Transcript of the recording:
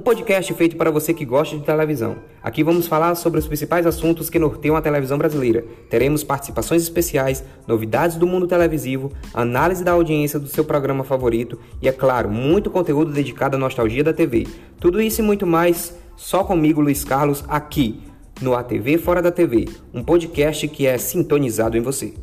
um podcast feito para você que gosta de televisão. Aqui vamos falar sobre os principais assuntos que norteiam a televisão brasileira. Teremos participações especiais, novidades do mundo televisivo, análise da audiência do seu programa favorito e, é claro, muito conteúdo dedicado à nostalgia da TV. Tudo isso e muito mais só comigo, Luiz Carlos, aqui no ATV Fora da TV, um podcast que é sintonizado em você.